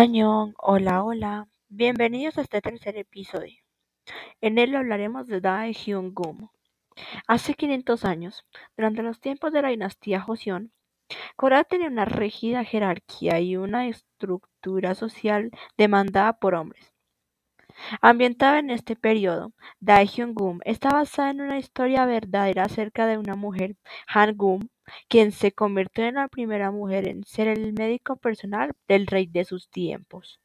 Hola, hola. Bienvenidos a este tercer episodio. En él hablaremos de Daejeon-gum. Hace 500 años, durante los tiempos de la dinastía Joseon, Corea tenía una rígida jerarquía y una estructura social demandada por hombres. Ambientada en este periodo, Daejeon-gum está basada en una historia verdadera acerca de una mujer, Han-gum, quien se convirtió en la primera mujer en ser el médico personal del rey de sus tiempos.